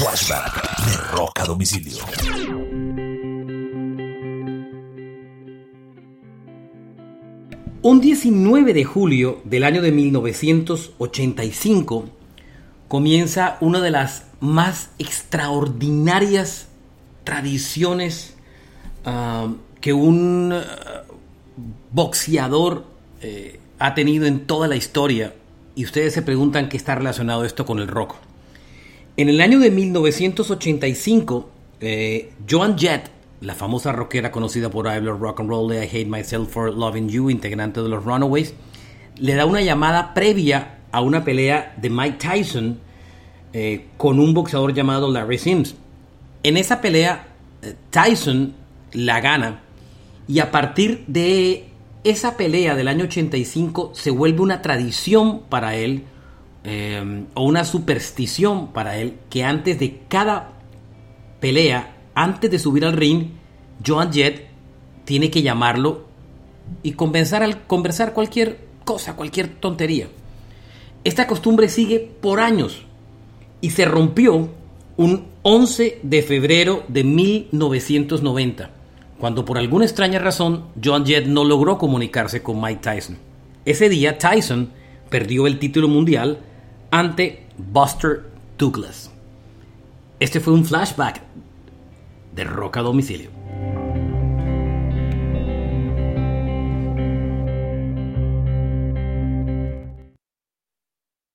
Flashback de Rock a Domicilio. Un 19 de julio del año de 1985 comienza una de las más extraordinarias tradiciones ah, que un ah, boxeador eh, ha tenido en toda la historia. Y ustedes se preguntan qué está relacionado esto con el rock. En el año de 1985, eh, Joan Jett, la famosa rockera conocida por I Love Rock and Roll, I Hate Myself for Loving You, integrante de los Runaways, le da una llamada previa a una pelea de Mike Tyson eh, con un boxeador llamado Larry Sims. En esa pelea, eh, Tyson la gana y a partir de esa pelea del año 85 se vuelve una tradición para él eh, o una superstición para él que antes de cada pelea, antes de subir al ring, Joan Jett tiene que llamarlo y conversar, al, conversar cualquier cosa, cualquier tontería. Esta costumbre sigue por años y se rompió un 11 de febrero de 1990 cuando por alguna extraña razón Joan Jett no logró comunicarse con Mike Tyson. Ese día Tyson perdió el título mundial ante Buster Douglas. Este fue un flashback de Roca Domicilio.